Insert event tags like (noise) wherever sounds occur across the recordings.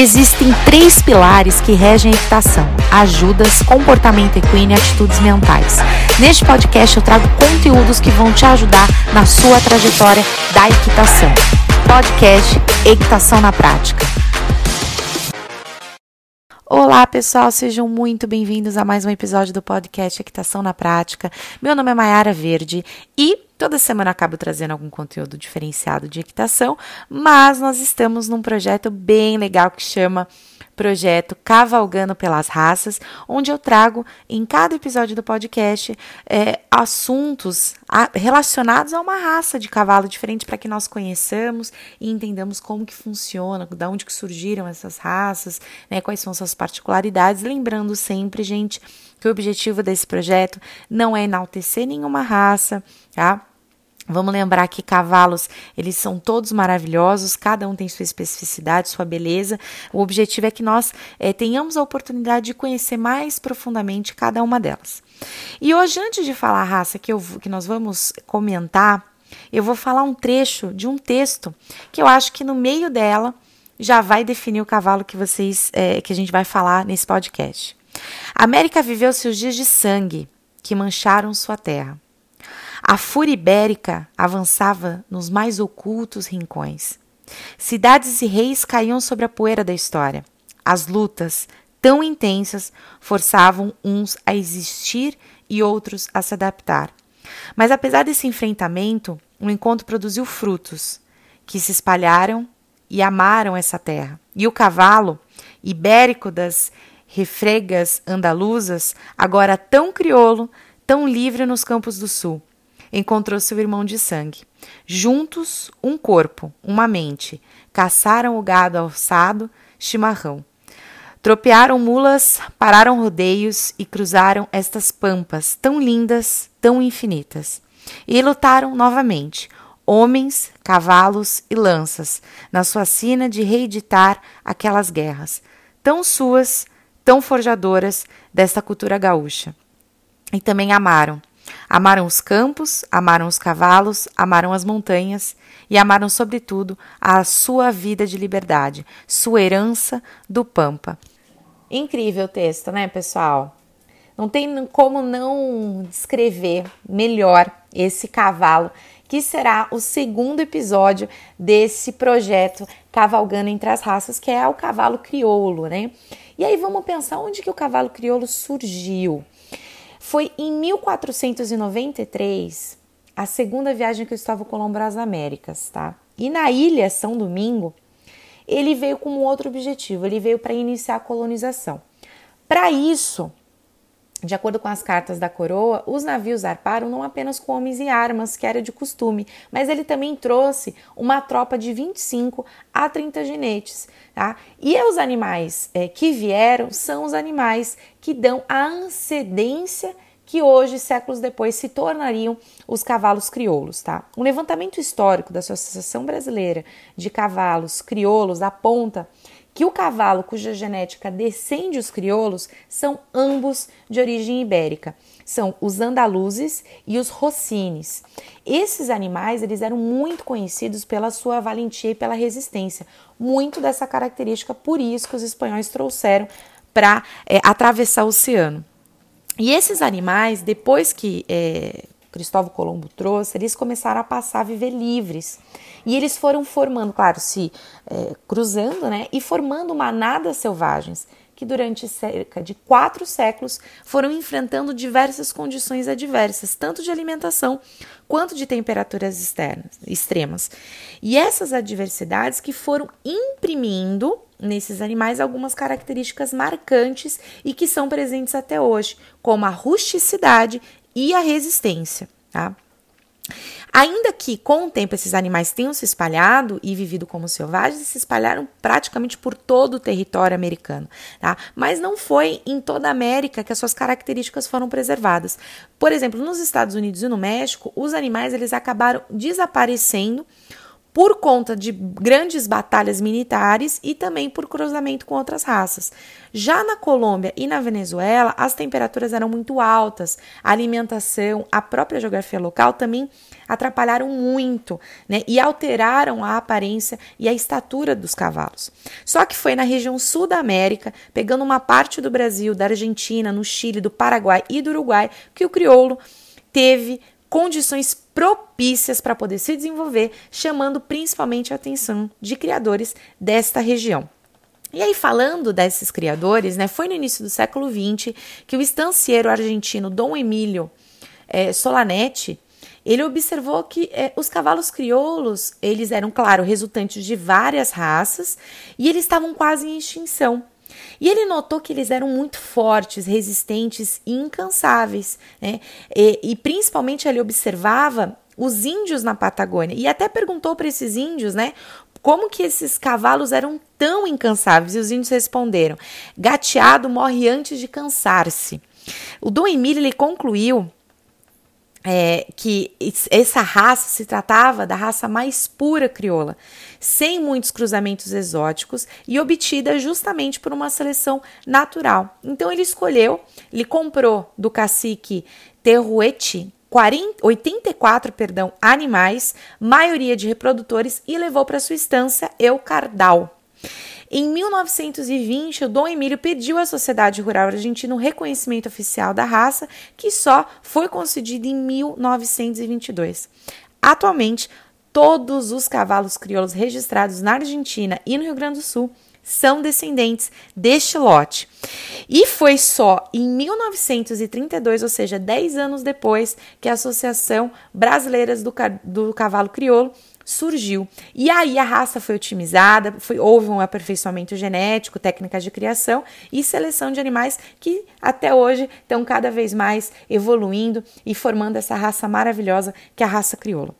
Existem três pilares que regem a equitação: ajudas, comportamento equino e atitudes mentais. Neste podcast eu trago conteúdos que vão te ajudar na sua trajetória da equitação. Podcast Equitação na Prática. Olá, pessoal, sejam muito bem-vindos a mais um episódio do podcast Equitação na Prática. Meu nome é Mayara Verde e toda semana acabo trazendo algum conteúdo diferenciado de equitação, mas nós estamos num projeto bem legal que chama projeto Cavalgando pelas Raças, onde eu trago em cada episódio do podcast é, assuntos relacionados a uma raça de cavalo diferente para que nós conheçamos e entendamos como que funciona, da onde que surgiram essas raças, né, quais são suas particularidades, lembrando sempre, gente, que o objetivo desse projeto não é enaltecer nenhuma raça, tá? Vamos lembrar que cavalos, eles são todos maravilhosos, cada um tem sua especificidade, sua beleza. O objetivo é que nós é, tenhamos a oportunidade de conhecer mais profundamente cada uma delas. E hoje, antes de falar a raça que, eu, que nós vamos comentar, eu vou falar um trecho de um texto que eu acho que no meio dela já vai definir o cavalo que vocês é, que a gente vai falar nesse podcast. A América viveu seus dias de sangue que mancharam sua terra. A fúria ibérica avançava nos mais ocultos rincões. Cidades e reis caíam sobre a poeira da história. As lutas, tão intensas, forçavam uns a existir e outros a se adaptar. Mas apesar desse enfrentamento, o encontro produziu frutos que se espalharam e amaram essa terra. E o cavalo, ibérico das refregas andaluzas, agora tão crioulo, tão livre nos campos do sul, encontrou seu irmão de sangue. Juntos, um corpo, uma mente, caçaram o gado alçado, chimarrão. Tropearam mulas, pararam rodeios e cruzaram estas pampas tão lindas, tão infinitas. E lutaram novamente, homens, cavalos e lanças, na sua sina de reeditar aquelas guerras, tão suas, tão forjadoras desta cultura gaúcha. E também amaram, Amaram os campos, amaram os cavalos, amaram as montanhas e amaram, sobretudo, a sua vida de liberdade, sua herança do Pampa. Incrível texto, né, pessoal? Não tem como não descrever melhor esse cavalo, que será o segundo episódio desse projeto Cavalgando entre as Raças, que é o cavalo crioulo, né? E aí vamos pensar onde que o cavalo crioulo surgiu. Foi em 1493 a segunda viagem que Cristóvão Colombo às Américas, tá? E na ilha São Domingo, ele veio com um outro objetivo, ele veio para iniciar a colonização. Para isso, de acordo com as cartas da coroa, os navios zarparam não apenas com homens e armas, que era de costume, mas ele também trouxe uma tropa de 25 a 30 ginetes. Tá? E os animais é, que vieram são os animais que dão a antecedência que hoje, séculos depois, se tornariam os cavalos crioulos. Tá? Um levantamento histórico da Associação Brasileira de Cavalos Crioulos aponta que o cavalo cuja genética descende os crioulos são ambos de origem ibérica. São os andaluzes e os rossines. Esses animais eles eram muito conhecidos pela sua valentia e pela resistência. Muito dessa característica, por isso que os espanhóis trouxeram para é, atravessar o oceano. E esses animais, depois que é, Cristóvão Colombo trouxe, eles começaram a passar a viver livres. E eles foram formando, claro, se é, cruzando, né? E formando manadas selvagens que durante cerca de quatro séculos foram enfrentando diversas condições adversas, tanto de alimentação quanto de temperaturas externas, extremas. E essas adversidades que foram imprimindo nesses animais algumas características marcantes e que são presentes até hoje, como a rusticidade e a resistência, tá? Ainda que com o tempo esses animais tenham se espalhado e vivido como selvagens, se espalharam praticamente por todo o território americano, tá? Mas não foi em toda a América que as suas características foram preservadas. Por exemplo, nos Estados Unidos e no México, os animais eles acabaram desaparecendo por conta de grandes batalhas militares e também por cruzamento com outras raças. Já na Colômbia e na Venezuela, as temperaturas eram muito altas, a alimentação, a própria geografia local também atrapalharam muito né, e alteraram a aparência e a estatura dos cavalos. Só que foi na região sul da América, pegando uma parte do Brasil, da Argentina, no Chile, do Paraguai e do Uruguai, que o crioulo teve condições propícias para poder se desenvolver, chamando principalmente a atenção de criadores desta região. E aí, falando desses criadores, né, foi no início do século XX que o estancieiro argentino Dom Emílio é, Solanetti ele observou que é, os cavalos crioulos eles eram, claro, resultantes de várias raças e eles estavam quase em extinção. E ele notou que eles eram muito fortes, resistentes e incansáveis, né? E, e principalmente ele observava os índios na Patagônia e até perguntou para esses índios, né? Como que esses cavalos eram tão incansáveis? E os índios responderam: gateado morre antes de cansar-se. O Dom Emílio ele concluiu é, que essa raça se tratava da raça mais pura crioula, sem muitos cruzamentos exóticos e obtida justamente por uma seleção natural. Então ele escolheu, ele comprou do cacique Terruete 40, 84 perdão, animais, maioria de reprodutores, e levou para sua estância Eucardal. Em 1920, o Dom Emílio pediu à Sociedade Rural Argentina um reconhecimento oficial da raça, que só foi concedido em 1922. Atualmente, todos os cavalos crioulos registrados na Argentina e no Rio Grande do Sul são descendentes deste lote. E foi só em 1932, ou seja, 10 anos depois, que a Associação Brasileira do, Cavalo Crioulo surgiu. E aí a raça foi otimizada, foi, houve um aperfeiçoamento genético, técnicas de criação e seleção de animais que até hoje estão cada vez mais evoluindo e formando essa raça maravilhosa que é a raça crioula.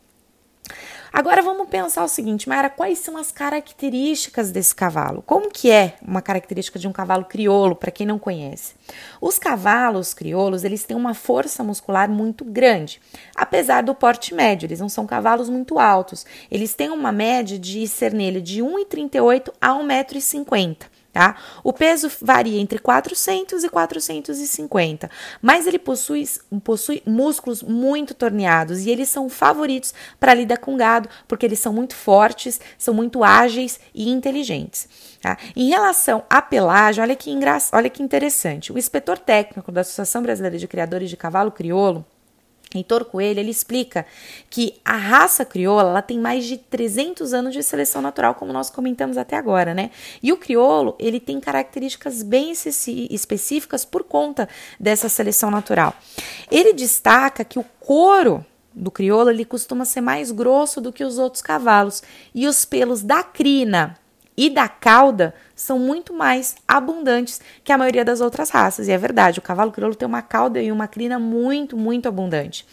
Agora vamos pensar o seguinte, Mayara, quais são as características desse cavalo? Como que é uma característica de um cavalo crioulo, para quem não conhece? Os cavalos crioulos, eles têm uma força muscular muito grande, apesar do porte médio, eles não são cavalos muito altos. Eles têm uma média de ser nele de 1,38 a 1,50m tá? O peso varia entre 400 e 450, mas ele possui, possui músculos muito torneados e eles são favoritos para lidar com gado, porque eles são muito fortes, são muito ágeis e inteligentes. Tá? Em relação à pelagem, olha que, engra... olha que interessante. O inspetor técnico da Associação Brasileira de Criadores de Cavalo Crioulo, Heitor Coelho, ele explica que a raça crioula ela tem mais de 300 anos de seleção natural, como nós comentamos até agora, né? E o crioulo, ele tem características bem específicas por conta dessa seleção natural. Ele destaca que o couro do crioulo, ele costuma ser mais grosso do que os outros cavalos, e os pelos da crina e da cauda são muito mais abundantes que a maioria das outras raças. E é verdade, o cavalo crioulo tem uma cauda e uma crina muito, muito abundante.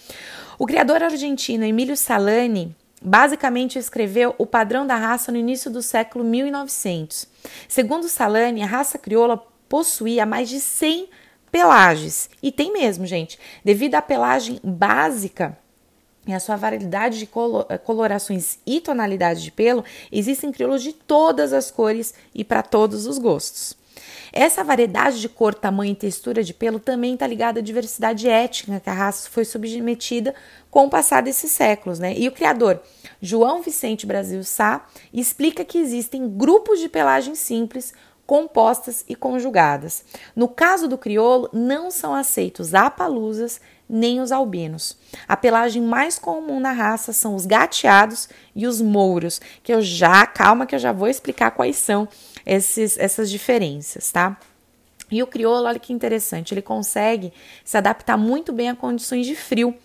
O criador argentino Emílio Salani basicamente escreveu o padrão da raça no início do século 1900. Segundo Salani, a raça crioula possuía mais de 100 pelagens. E tem mesmo, gente. Devido à pelagem básica, e a sua variedade de eh, colorações e tonalidade de pelo, existem crioulos de todas as cores e para todos os gostos. Essa variedade de cor, tamanho e textura de pelo também está ligada à diversidade étnica que a raça foi submetida com o passar desses séculos. Né? E o criador, João Vicente Brasil Sá, explica que existem grupos de pelagem simples, compostas e conjugadas. No caso do crioulo, não são aceitos apaluzas nem os albinos. A pelagem mais comum na raça são os gateados e os mouros, que eu já, calma que eu já vou explicar quais são esses, essas diferenças, tá? E o crioulo, olha que interessante, ele consegue se adaptar muito bem a condições de frio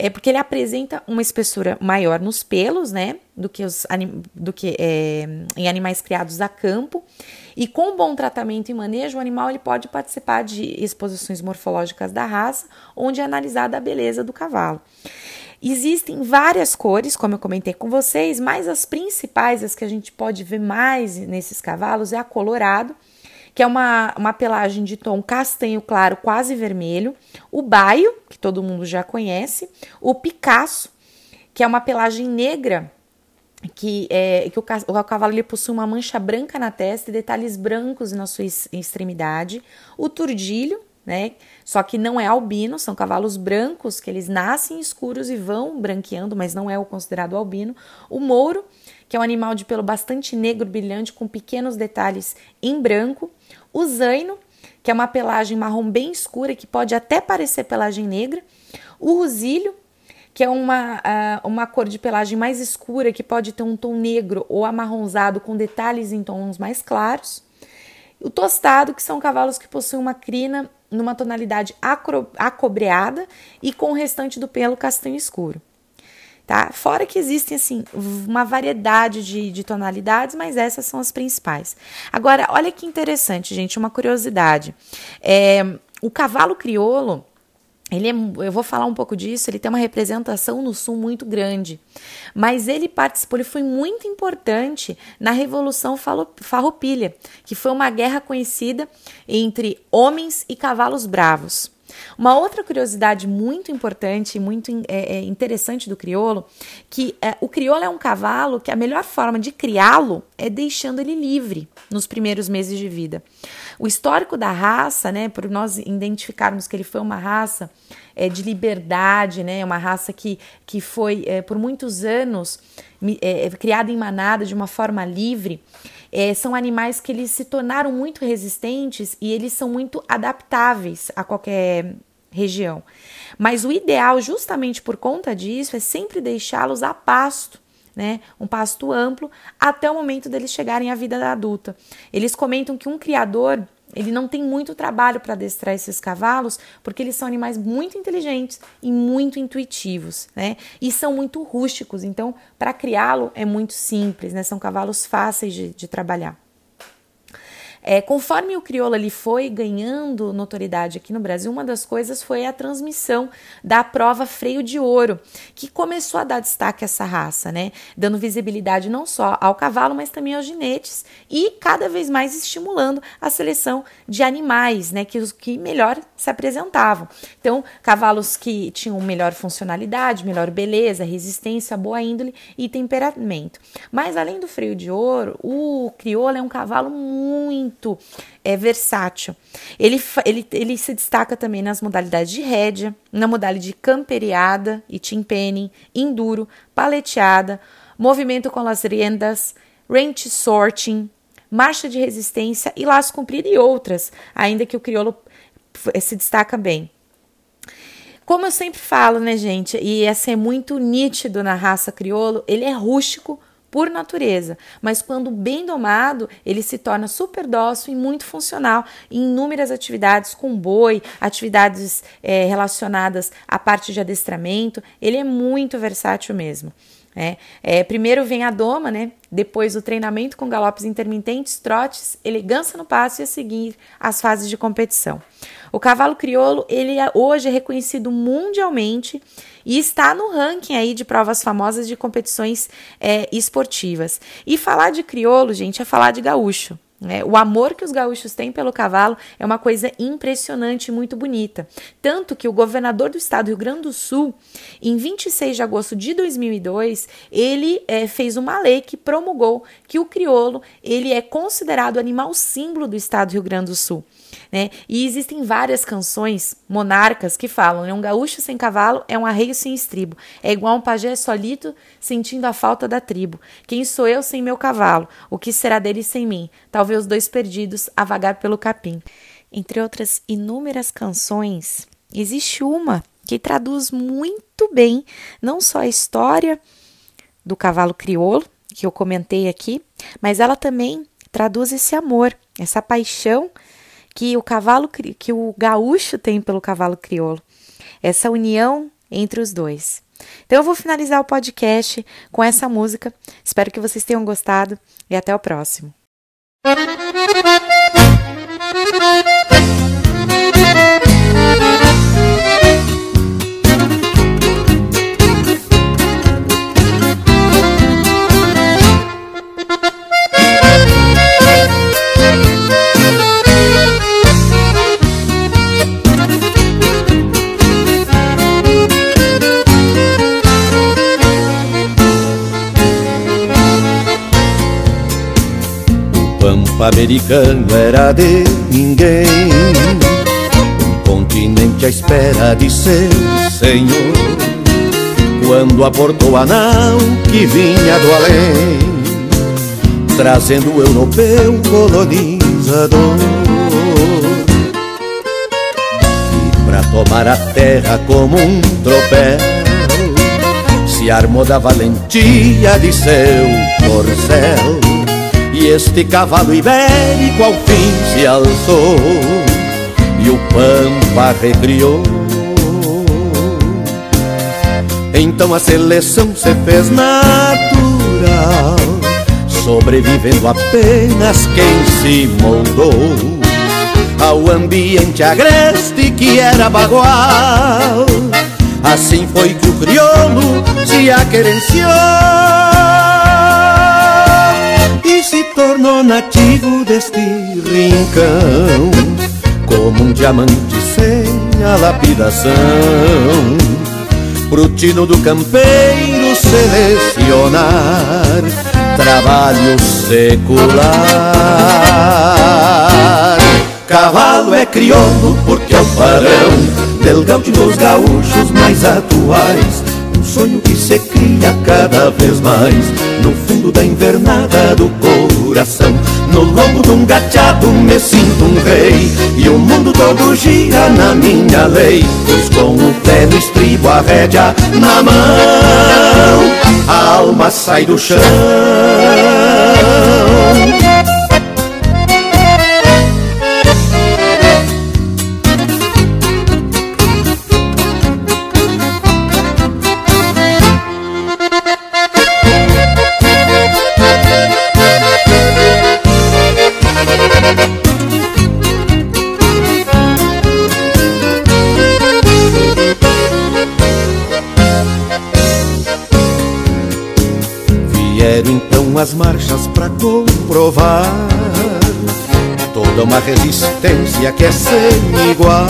é porque ele apresenta uma espessura maior nos pelos, né, do que, os, do que é, em animais criados a campo. E com bom tratamento e manejo, o animal ele pode participar de exposições morfológicas da raça, onde é analisada a beleza do cavalo. Existem várias cores, como eu comentei com vocês, mas as principais, as que a gente pode ver mais nesses cavalos, é a colorado, que é uma, uma pelagem de tom castanho claro, quase vermelho, o baio, que todo mundo já conhece, o picasso, que é uma pelagem negra que, é, que o, o, cavalo ele possui uma mancha branca na testa e detalhes brancos na sua extremidade. O turdilho, né? Só que não é albino, são cavalos brancos que eles nascem escuros e vão branqueando, mas não é o considerado albino. O mouro, que é um animal de pelo bastante negro brilhante com pequenos detalhes em branco. O zaino, que é uma pelagem marrom bem escura que pode até parecer pelagem negra. O rosílio, que é uma, uh, uma cor de pelagem mais escura, que pode ter um tom negro ou amarronzado com detalhes em tons mais claros. O tostado, que são cavalos que possuem uma crina numa tonalidade acro, acobreada e com o restante do pelo castanho escuro. Tá? Fora que existem assim uma variedade de, de tonalidades, mas essas são as principais. Agora, olha que interessante, gente, uma curiosidade. É, o cavalo crioulo ele é, eu vou falar um pouco disso, ele tem uma representação no sul muito grande, mas ele participou, ele foi muito importante na Revolução Farroupilha, que foi uma guerra conhecida entre homens e cavalos bravos. Uma outra curiosidade muito importante muito é, é, interessante do crioulo, que é, o crioulo é um cavalo que a melhor forma de criá-lo é deixando ele livre nos primeiros meses de vida. O histórico da raça, né, por nós identificarmos que ele foi uma raça é, de liberdade, né, uma raça que, que foi é, por muitos anos é, criada em manada de uma forma livre, é, são animais que eles se tornaram muito resistentes e eles são muito adaptáveis a qualquer região. Mas o ideal, justamente por conta disso, é sempre deixá-los a pasto. Né, um pasto amplo até o momento deles chegarem à vida adulta. Eles comentam que um criador ele não tem muito trabalho para adestrar esses cavalos, porque eles são animais muito inteligentes e muito intuitivos, né? E são muito rústicos, então para criá-lo é muito simples, né? São cavalos fáceis de, de trabalhar. É, conforme o crioulo ele foi ganhando notoriedade aqui no Brasil, uma das coisas foi a transmissão da prova freio de ouro, que começou a dar destaque a essa raça, né? Dando visibilidade não só ao cavalo, mas também aos ginetes e cada vez mais estimulando a seleção de animais, né? Que os que melhor se apresentavam. Então, cavalos que tinham melhor funcionalidade, melhor beleza, resistência, boa índole e temperamento. Mas além do freio de ouro, o crioulo é um cavalo muito muito é, versátil. Ele, ele, ele se destaca também nas modalidades de rédea, na modalidade de camperiada e timpani, enduro, paleteada, movimento com as rendas, range sorting, marcha de resistência e laço comprido e outras, ainda que o crioulo se destaca bem. Como eu sempre falo, né, gente, e essa é muito nítido na raça crioulo, ele é rústico, por natureza, mas quando bem domado, ele se torna super dócil e muito funcional em inúmeras atividades com boi, atividades é, relacionadas à parte de adestramento. Ele é muito versátil mesmo. É, é, primeiro vem a doma, né? depois o treinamento com galopes intermitentes, trotes, elegância no passo e a seguir as fases de competição. O cavalo crioulo, ele é, hoje é reconhecido mundialmente e está no ranking aí de provas famosas de competições é, esportivas. E falar de crioulo, gente, é falar de gaúcho. É, o amor que os gaúchos têm pelo cavalo é uma coisa impressionante e muito bonita. Tanto que o governador do estado do Rio Grande do Sul, em 26 de agosto de 2002, ele é, fez uma lei que promulgou que o crioulo ele é considerado animal símbolo do estado do Rio Grande do Sul. Né? E existem várias canções monarcas que falam: né? um gaúcho sem cavalo é um arreio sem estribo, é igual um pajé solito sentindo a falta da tribo. Quem sou eu sem meu cavalo? O que será dele sem mim? Talvez os dois perdidos a vagar pelo capim. Entre outras inúmeras canções, existe uma que traduz muito bem não só a história do cavalo crioulo, que eu comentei aqui, mas ela também traduz esse amor, essa paixão que o cavalo que o gaúcho tem pelo cavalo crioulo. Essa união entre os dois. Então eu vou finalizar o podcast com essa música. Espero que vocês tenham gostado e até o próximo. you. (laughs) americano era de ninguém. Um continente à espera de seu senhor. Quando aportou a nau que vinha do além, trazendo o europeu colonizador. E pra tomar a terra como um tropel, se armou da valentia de seu corcel e este cavalo ibérico ao fim se alçou E o Pampa recriou. Então a seleção se fez natural Sobrevivendo apenas quem se moldou Ao ambiente agreste que era bagual. Assim foi que o crioulo se aquerenciou tornou nativo deste rincão, como um diamante sem a lapidação. Pro tino do campeiro selecionar trabalho secular. Cavalo é crioulo porque é o parão del gaúcho dos gaúchos mais atuais sonho que se cria cada vez mais No fundo da invernada do coração. No lombo de um gateado me sinto um rei E o mundo todo gira na minha lei. Pois com o pé no estribo, a rédea na mão A alma sai do chão as marchas para comprovar toda uma resistência que é sem igual.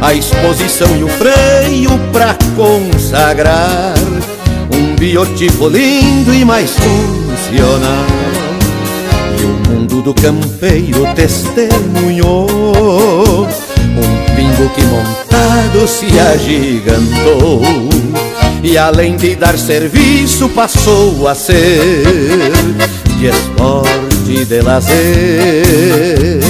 A exposição e o freio para consagrar um biotipo lindo e mais funcional. E o mundo do campeiro testemunhou pingo que montado se agigantou e além de dar serviço passou a ser de esporte de lazer.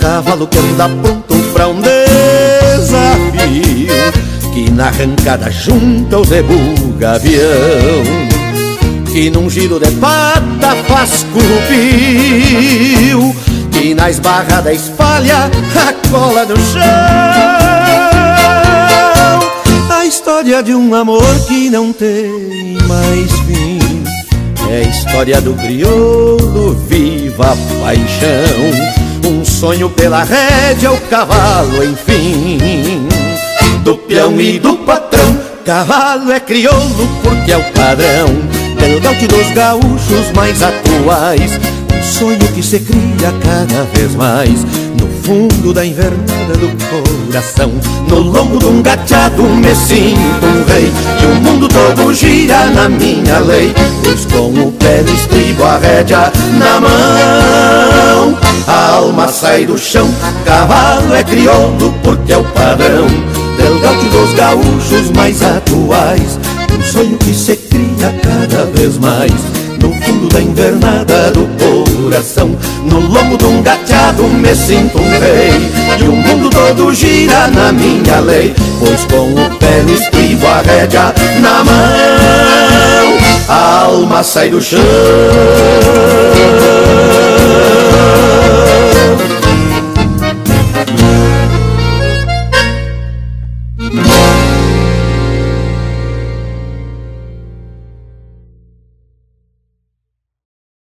Cavalo que anda pronto pra um desafio que na arrancada junta o zebu gavião que num giro de pata faz cupio que na esbarrada espalha a cola do chão história de um amor que não tem mais fim. É a história do crioulo, viva a paixão. Um sonho pela rédea, o cavalo, enfim. Do peão e do patrão, cavalo é crioulo porque é o padrão. Pelo gaúcho dos gaúchos mais atuais. Sonho que se cria cada vez mais fundo da invernada do coração No lombo de um gateado me sinto um rei E o mundo todo gira na minha lei Pois com o pé no estribo a rédea na mão A alma sai do chão, cavalo é crioulo porque é o padrão Del gaúcho dos gaúchos mais atuais Um sonho que se cria cada vez mais no fundo da invernada do coração. No lombo de um gateado me sinto um rei E o mundo todo gira na minha lei Pois com o pé no estribo a rédea na mão. A alma sai do chão